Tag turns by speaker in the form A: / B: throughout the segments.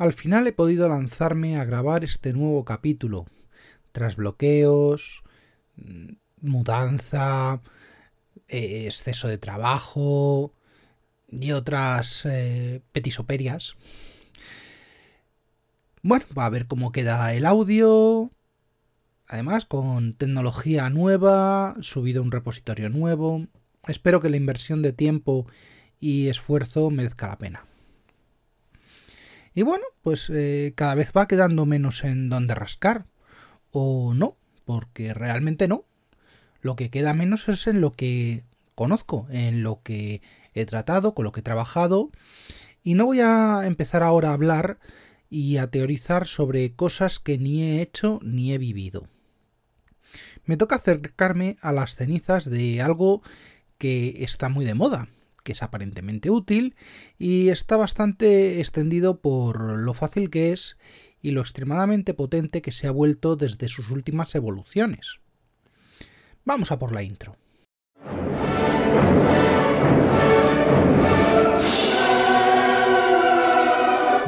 A: Al final he podido lanzarme a grabar este nuevo capítulo, tras bloqueos, mm, mudanza, eh, exceso de trabajo y otras eh, petisoperias. Bueno, va a ver cómo queda el audio. Además, con tecnología nueva, subido un repositorio nuevo. Espero que la inversión de tiempo y esfuerzo merezca la pena. Y bueno, pues eh, cada vez va quedando menos en donde rascar. O no, porque realmente no. Lo que queda menos es en lo que conozco, en lo que he tratado, con lo que he trabajado. Y no voy a empezar ahora a hablar y a teorizar sobre cosas que ni he hecho ni he vivido. Me toca acercarme a las cenizas de algo que está muy de moda, es aparentemente útil y está bastante extendido por lo fácil que es y lo extremadamente potente que se ha vuelto desde sus últimas evoluciones. Vamos a por la intro.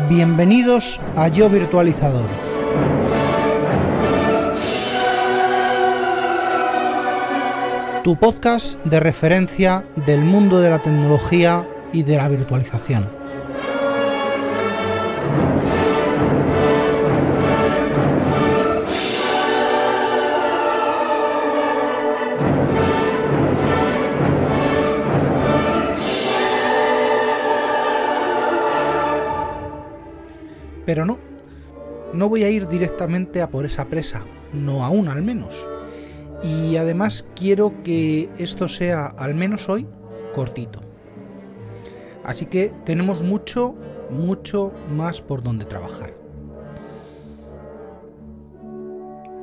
A: Bienvenidos a Yo Virtualizador tu podcast de referencia del mundo de la tecnología y de la virtualización. Pero no, no voy a ir directamente a por esa presa, no aún al menos y además quiero que esto sea, al menos hoy, cortito. Así que tenemos mucho, mucho más por donde trabajar.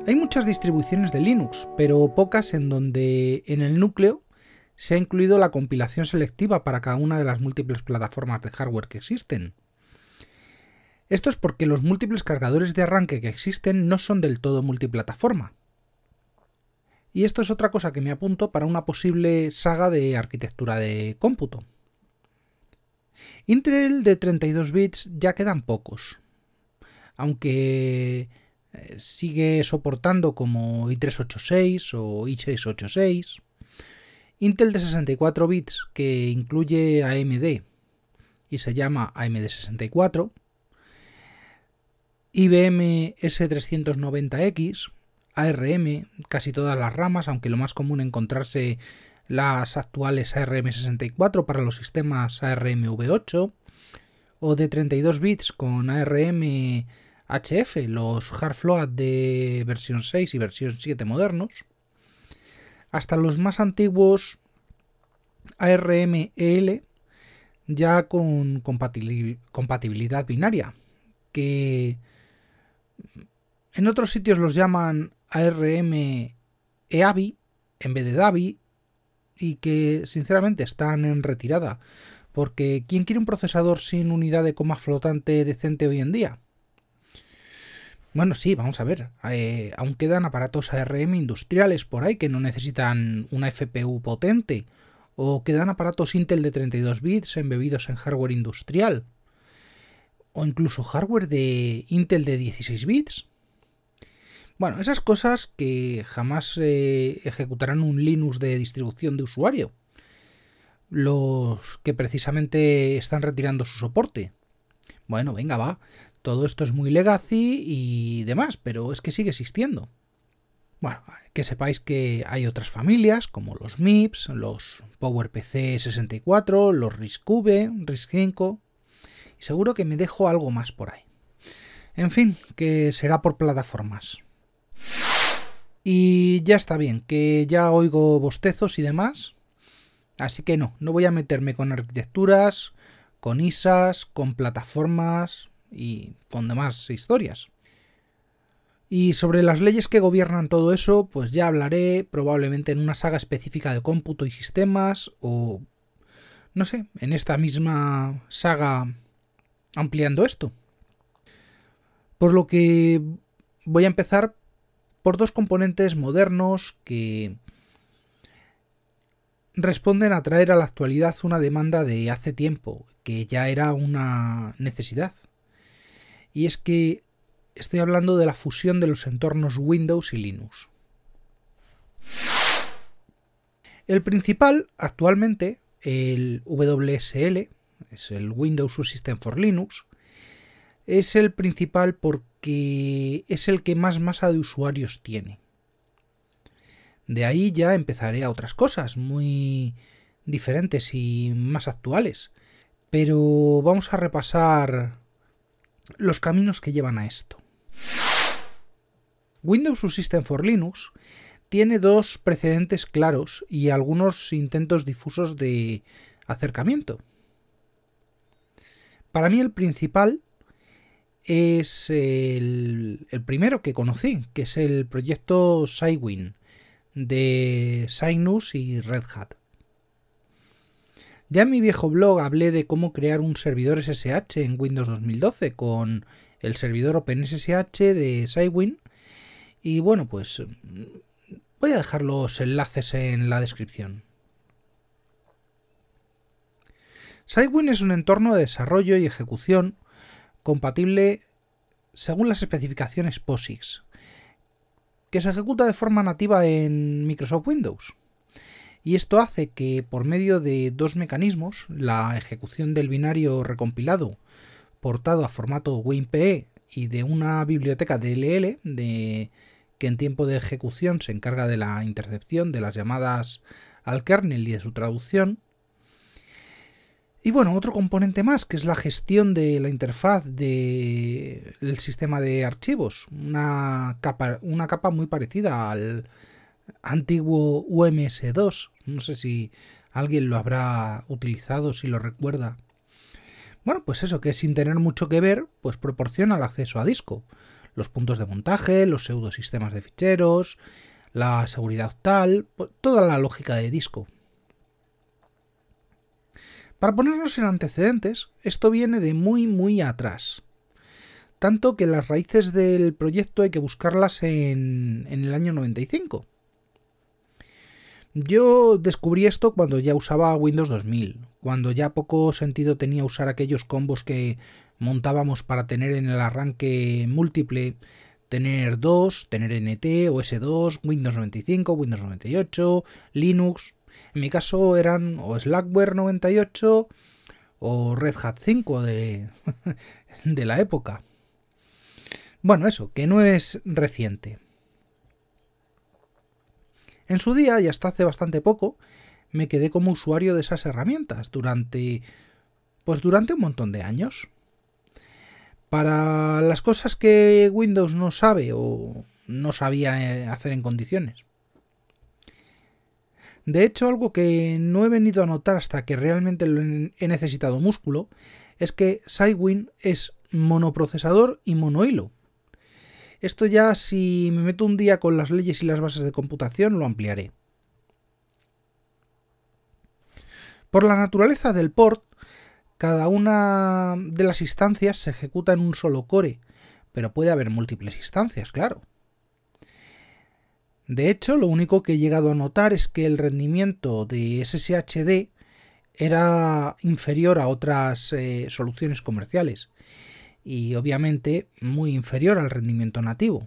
A: Hay muchas distribuciones de Linux, pero pocas en donde en el núcleo se ha incluido la compilación selectiva para cada una de las múltiples plataformas de hardware que existen. Esto es porque los múltiples cargadores de arranque que existen no son del todo multiplataforma. Y esto es otra cosa que me apunto para una posible saga de arquitectura de cómputo. Intel de 32 bits ya quedan pocos, aunque eh, sigue soportando como i386 o i686. Intel de 64 bits que incluye AMD y se llama AMD64. IBM S390X ARM, casi todas las ramas, aunque lo más común encontrarse las actuales ARM64 para los sistemas ARM V8 o de 32 bits con ARM HF, los hardfloat de versión 6 y versión 7 modernos, hasta los más antiguos ARM EL ya con compatibilidad binaria, que en otros sitios los llaman ARM EAVI en vez de DAVI y que sinceramente están en retirada. Porque ¿quién quiere un procesador sin unidad de coma flotante decente hoy en día? Bueno, sí, vamos a ver. Eh, aún quedan aparatos ARM industriales por ahí que no necesitan una FPU potente. O quedan aparatos Intel de 32 bits embebidos en hardware industrial. O incluso hardware de Intel de 16 bits. Bueno, esas cosas que jamás eh, ejecutarán un Linux de distribución de usuario. Los que precisamente están retirando su soporte. Bueno, venga, va. Todo esto es muy legacy y demás, pero es que sigue existiendo. Bueno, que sepáis que hay otras familias como los MIPS, los PowerPC 64, los RISC-V, RISC-5 y seguro que me dejo algo más por ahí. En fin, que será por plataformas. Y ya está bien, que ya oigo bostezos y demás. Así que no, no voy a meterme con arquitecturas, con ISAs, con plataformas y con demás historias. Y sobre las leyes que gobiernan todo eso, pues ya hablaré probablemente en una saga específica de cómputo y sistemas o, no sé, en esta misma saga ampliando esto. Por lo que voy a empezar por dos componentes modernos que responden a traer a la actualidad una demanda de hace tiempo, que ya era una necesidad. y es que estoy hablando de la fusión de los entornos Windows y Linux. El principal, actualmente, el WSL, es el Windows System for Linux, es el principal porque es el que más masa de usuarios tiene. De ahí ya empezaré a otras cosas muy diferentes y más actuales. Pero vamos a repasar los caminos que llevan a esto. Windows System for Linux tiene dos precedentes claros y algunos intentos difusos de acercamiento. Para mí el principal es el, primero que conocí, que es el proyecto Cywin de Cynus y Red Hat. Ya en mi viejo blog hablé de cómo crear un servidor SSH en Windows 2012 con el servidor OpenSSH de Cywin. Y bueno, pues voy a dejar los enlaces en la descripción. Cywin es un entorno de desarrollo y ejecución compatible según las especificaciones POSIX, que se ejecuta de forma nativa en Microsoft Windows y esto hace que por medio de dos mecanismos, la ejecución del binario recompilado portado a formato WinPE y de una biblioteca DLL que en tiempo de ejecución se encarga de la intercepción de las llamadas al kernel y de su traducción. Y bueno, otro componente más que es la gestión de la interfaz del sistema de archivos, una capa, una capa muy parecida al, antiguo UMS2. No sé si alguien lo habrá utilizado, si lo recuerda. Bueno, pues eso, que sin tener mucho que ver, pues proporciona el acceso a disco. Los puntos de montaje, los pseudosistemas de ficheros, la seguridad tal, toda la lógica de disco. Para ponernos en antecedentes, esto viene de muy muy atrás. Tanto que las raíces del proyecto hay que buscarlas en, en el año 95. Yo descubrí esto cuando ya usaba Windows 2000, cuando ya poco sentido tenía usar aquellos combos que montábamos para tener en el arranque múltiple, tener 2, tener NT, OS2, Windows 95, Windows 98, Linux. En mi caso eran o Slackware 98 o Red Hat 5 de, de la época. Bueno, eso, que no es reciente. En su día, y hasta hace bastante poco, me quedé como usuario de esas herramientas durante. pues durante un montón de años. Para las cosas que Windows no sabe o no sabía eh, hacer en condiciones. De hecho, algo que no he venido a notar hasta que realmente lo he necesitado músculo es que Cywin es monoprocesador y monohilo. Esto ya si me meto un día con las leyes y las bases de computación lo ampliaré. Por la naturaleza del port, cada una de las instancias se ejecuta en un solo core, pero puede haber múltiples instancias, claro. De hecho, lo único que he llegado a notar es que el rendimiento de SSHD era inferior a otras eh, soluciones comerciales y obviamente muy inferior al rendimiento nativo.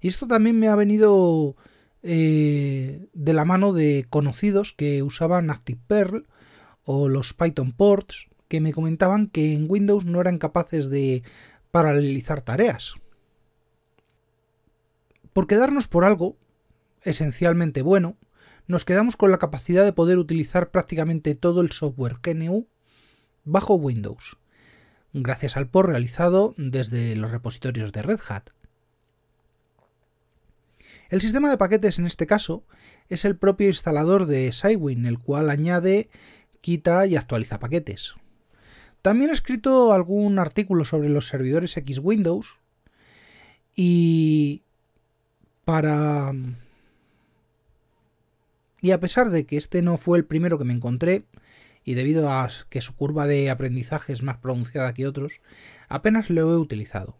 A: Y esto también me ha venido eh, de la mano de conocidos que usaban ActivePerl o los Python ports que me comentaban que en Windows no eran capaces de paralelizar tareas. Por quedarnos por algo esencialmente bueno, nos quedamos con la capacidad de poder utilizar prácticamente todo el software GNU bajo Windows gracias al POR realizado desde los repositorios de Red Hat. El sistema de paquetes en este caso es el propio instalador de Cywin, el cual añade, quita y actualiza paquetes. También he escrito algún artículo sobre los servidores X Windows y para... Y a pesar de que este no fue el primero que me encontré, y debido a que su curva de aprendizaje es más pronunciada que otros, apenas lo he utilizado.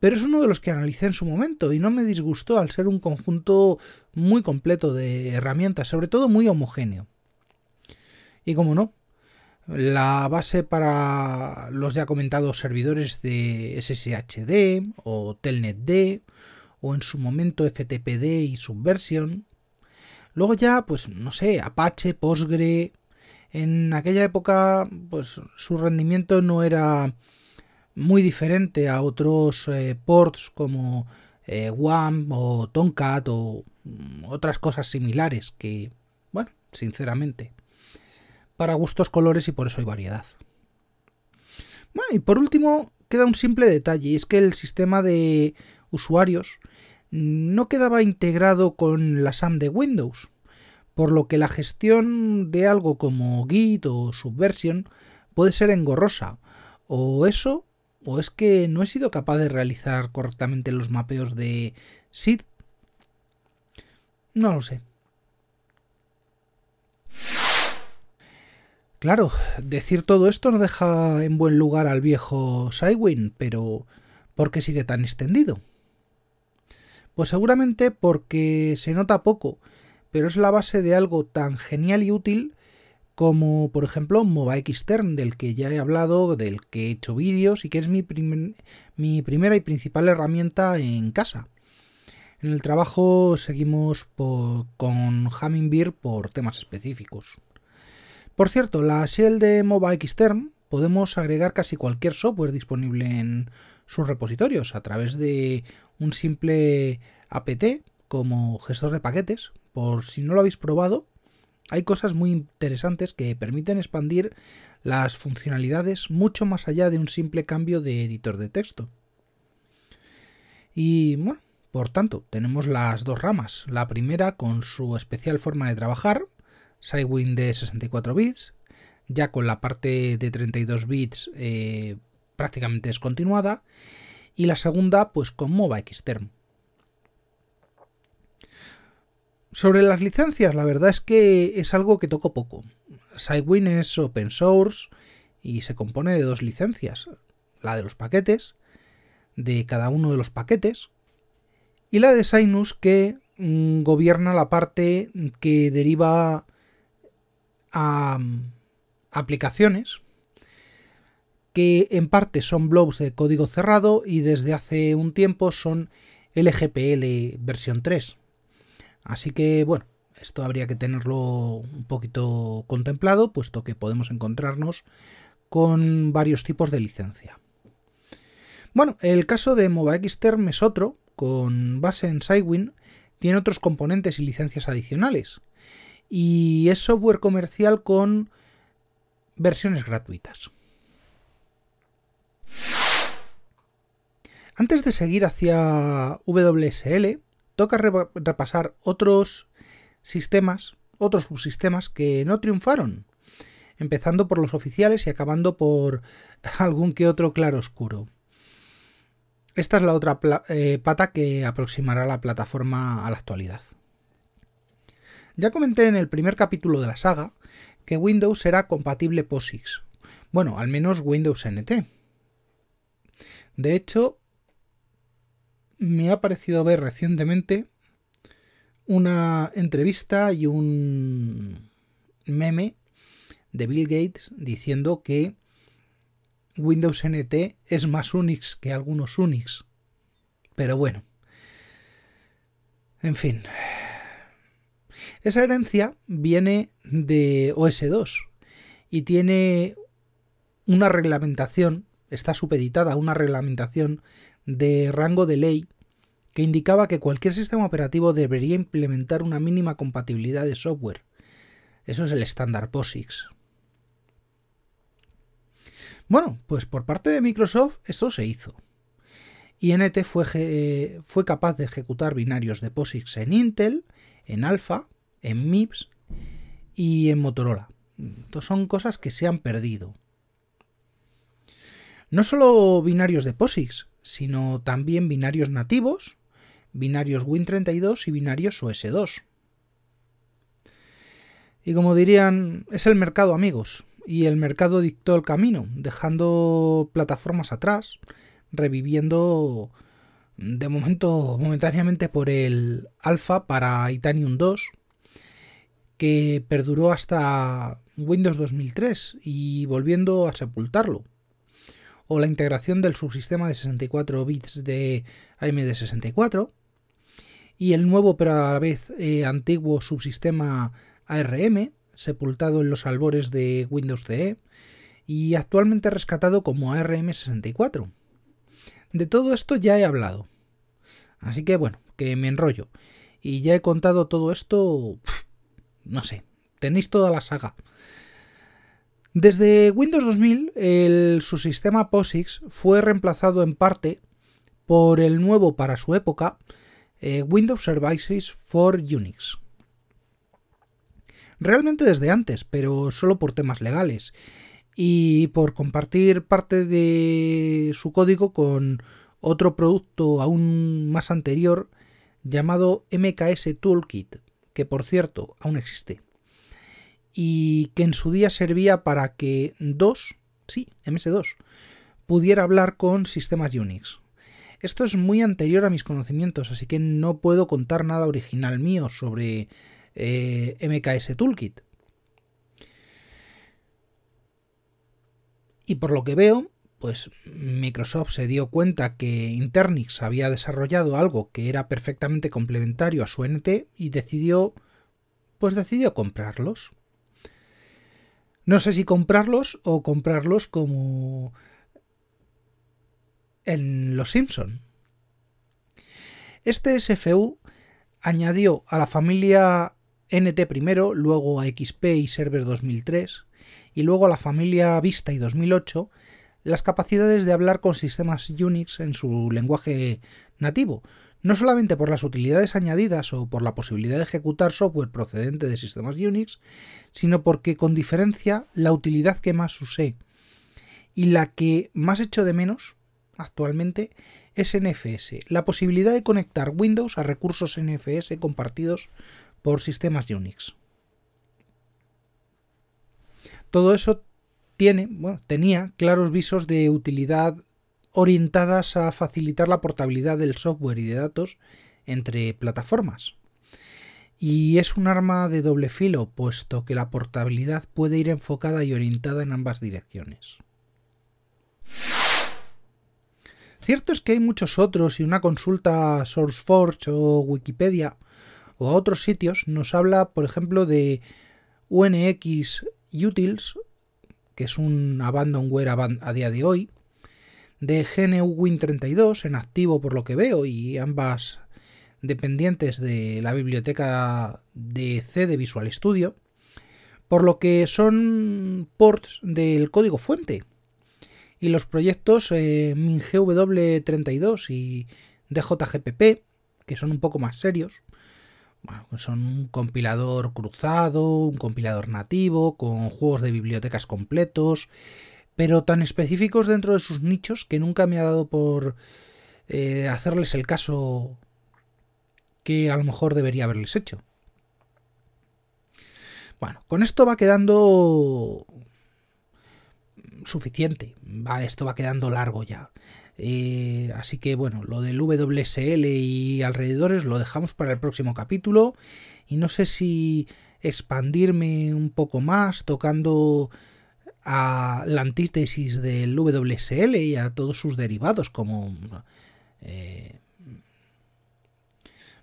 A: Pero es uno de los que analicé en su momento y no me disgustó al ser un conjunto muy completo de herramientas, sobre todo muy homogéneo. Y como no, la base para los ya comentados servidores de SSHD o TelnetD o en su momento FTPD y Subversion. Luego ya, pues no sé, Apache, Postgre. En aquella época, pues su rendimiento no era muy diferente a otros eh, ports como eh, WAM o Tomcat o mm, otras cosas similares que, bueno, sinceramente, para gustos colores y por eso hay variedad. Bueno, y por último, queda un simple detalle, y es que el sistema de usuarios no quedaba integrado con la SAM de Windows, por lo que la gestión de algo como Git o Subversion puede ser engorrosa, o eso ¿O es que no he sido capaz de realizar correctamente los mapeos de SID? No lo sé. Claro, decir todo esto no deja en buen lugar al viejo Sidewin, pero ¿por qué sigue tan extendido? Pues seguramente porque se nota poco, pero es la base de algo tan genial y útil como por ejemplo MobaXtern, del que ya he hablado, del que he hecho vídeos y que es mi, mi primera y principal herramienta en casa. En el trabajo seguimos con Hummingbird por temas específicos. Por cierto, la shell de MobaXtern podemos agregar casi cualquier software disponible en sus repositorios a través de un simple apt como gestor de paquetes. Por si no lo habéis probado, hay cosas muy interesantes que permiten expandir las funcionalidades mucho más allá de un simple cambio de editor de texto. Y bueno, por tanto, tenemos las dos ramas. La primera con su especial forma de trabajar, Sidewin de 64 bits, ya con la parte de 32 bits eh, prácticamente descontinuada, y la segunda pues con MOBA Xterm. Sobre las licencias, la verdad es que es algo que toco poco. Sidewin es open source y se compone de dos licencias. La de los paquetes, de cada uno de los paquetes, y la de Sinus que mm, gobierna la parte que deriva a mm, aplicaciones que en parte son blobs de código cerrado y desde hace un tiempo son LGPL versión 3. Así que bueno, esto habría que tenerlo un poquito contemplado, puesto que podemos encontrarnos con varios tipos de licencia. Bueno, el caso de MobaXterm es otro, con base en Sidewin, tiene otros componentes y licencias adicionales. Y es software comercial con versiones gratuitas. Antes de seguir hacia WSL, toca repasar otros sistemas, otros subsistemas que no triunfaron, empezando por los oficiales y acabando por algún que otro claro oscuro. Esta es la otra eh, pata que aproximará la plataforma a la actualidad. Ya comenté en el primer capítulo de la saga que Windows era compatible POSIX. Bueno, al menos Windows NT. De hecho, me ha parecido ver recientemente una entrevista y un meme de Bill Gates diciendo que Windows NT es más Unix que algunos Unix. Pero bueno. En fin. Esa herencia viene de OS2 y tiene una reglamentación, está supeditada a una reglamentación de rango de ley que indicaba que cualquier sistema operativo debería implementar una mínima compatibilidad de software. Eso es el estándar POSIX. Bueno, pues por parte de Microsoft esto se hizo. INT fue, fue capaz de ejecutar binarios de POSIX en Intel, en Alpha, en MIPS y en Motorola. Son cosas que se han perdido. No solo binarios de POSIX, sino también binarios nativos, binarios Win32 y binarios OS2. Y como dirían, es el mercado amigos, y el mercado dictó el camino, dejando plataformas atrás, reviviendo de momento momentáneamente por el alfa para Titanium 2, que perduró hasta Windows 2003 y volviendo a sepultarlo. O la integración del subsistema de 64 bits de AMD64 y el nuevo pero a la vez eh, antiguo subsistema ARM, sepultado en los albores de Windows CE y actualmente rescatado como ARM64. De todo esto ya he hablado. Así que bueno, que me enrollo. Y ya he contado todo esto, no sé, tenéis toda la saga. Desde Windows 2000, el subsistema POSIX fue reemplazado en parte por el nuevo para su época eh, Windows Services for Unix. Realmente desde antes, pero solo por temas legales y por compartir parte de su código con otro producto aún más anterior llamado MKS Toolkit, que por cierto aún existe, y que en su día servía para que DOS, sí, MS2, pudiera hablar con sistemas Unix. Esto es muy anterior a mis conocimientos, así que no puedo contar nada original mío sobre eh, MKS Toolkit. Y por lo que veo, pues Microsoft se dio cuenta que Internix había desarrollado algo que era perfectamente complementario a su NT y decidió pues decidió comprarlos. No sé si comprarlos o comprarlos como en Los Simpson. Este SFU añadió a la familia NT primero, luego a XP y Server 2003 y luego a la familia Vista y 2008 las capacidades de hablar con sistemas Unix en su lenguaje nativo, no solamente por las utilidades añadidas o por la posibilidad de ejecutar software procedente de sistemas Unix, sino porque con diferencia la utilidad que más usé y la que más echo de menos actualmente es NFS, la posibilidad de conectar Windows a recursos NFS compartidos por sistemas Unix. Todo eso tiene, tenía claros visos de utilidad orientadas a facilitar la portabilidad del software y de datos entre plataformas. Y es un arma de doble filo, puesto que la portabilidad puede ir enfocada y orientada en ambas direcciones. Cierto es que hay muchos otros y una consulta a SourceForge o Wikipedia o a otros sitios nos habla, por ejemplo, de UNX Utils que es un abandonware a día de hoy, de GNU Win32 en activo por lo que veo y ambas dependientes de la biblioteca de C de Visual Studio, por lo que son ports del código fuente. Y los proyectos eh, MinGW32 y DJGPP, que son un poco más serios, pues son un compilador cruzado, un compilador nativo, con juegos de bibliotecas completos, pero tan específicos dentro de sus nichos que nunca me ha dado por eh, hacerles el caso que a lo mejor debería haberles hecho. Bueno, con esto va quedando suficiente. Va, esto va quedando largo ya. Eh, así que bueno, lo del WSL y alrededores lo dejamos para el próximo capítulo. Y no sé si expandirme un poco más tocando a la antítesis del WSL y a todos sus derivados como... Eh,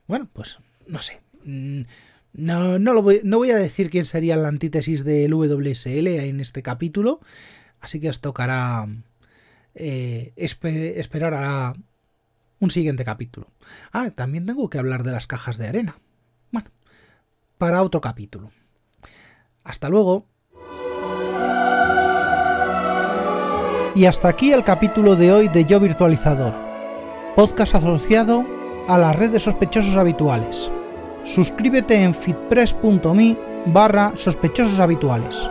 A: bueno, pues no sé. Mm, no, no, lo voy, no voy a decir quién sería la antítesis del WSL en este capítulo, así que os tocará eh, esperar a un siguiente capítulo. Ah, también tengo que hablar de las cajas de arena. Bueno, para otro capítulo. Hasta luego. Y hasta aquí el capítulo de hoy de Yo Virtualizador, podcast asociado a la red de sospechosos habituales. Suscríbete en fitpress.me barra sospechosos habituales.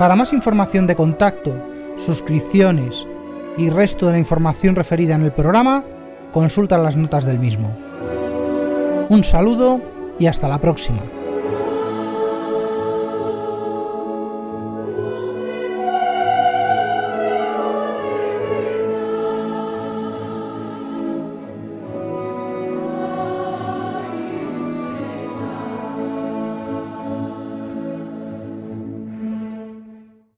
A: Para más información de contacto, suscripciones y resto de la información referida en el programa, consulta las notas del mismo. Un saludo y hasta la próxima.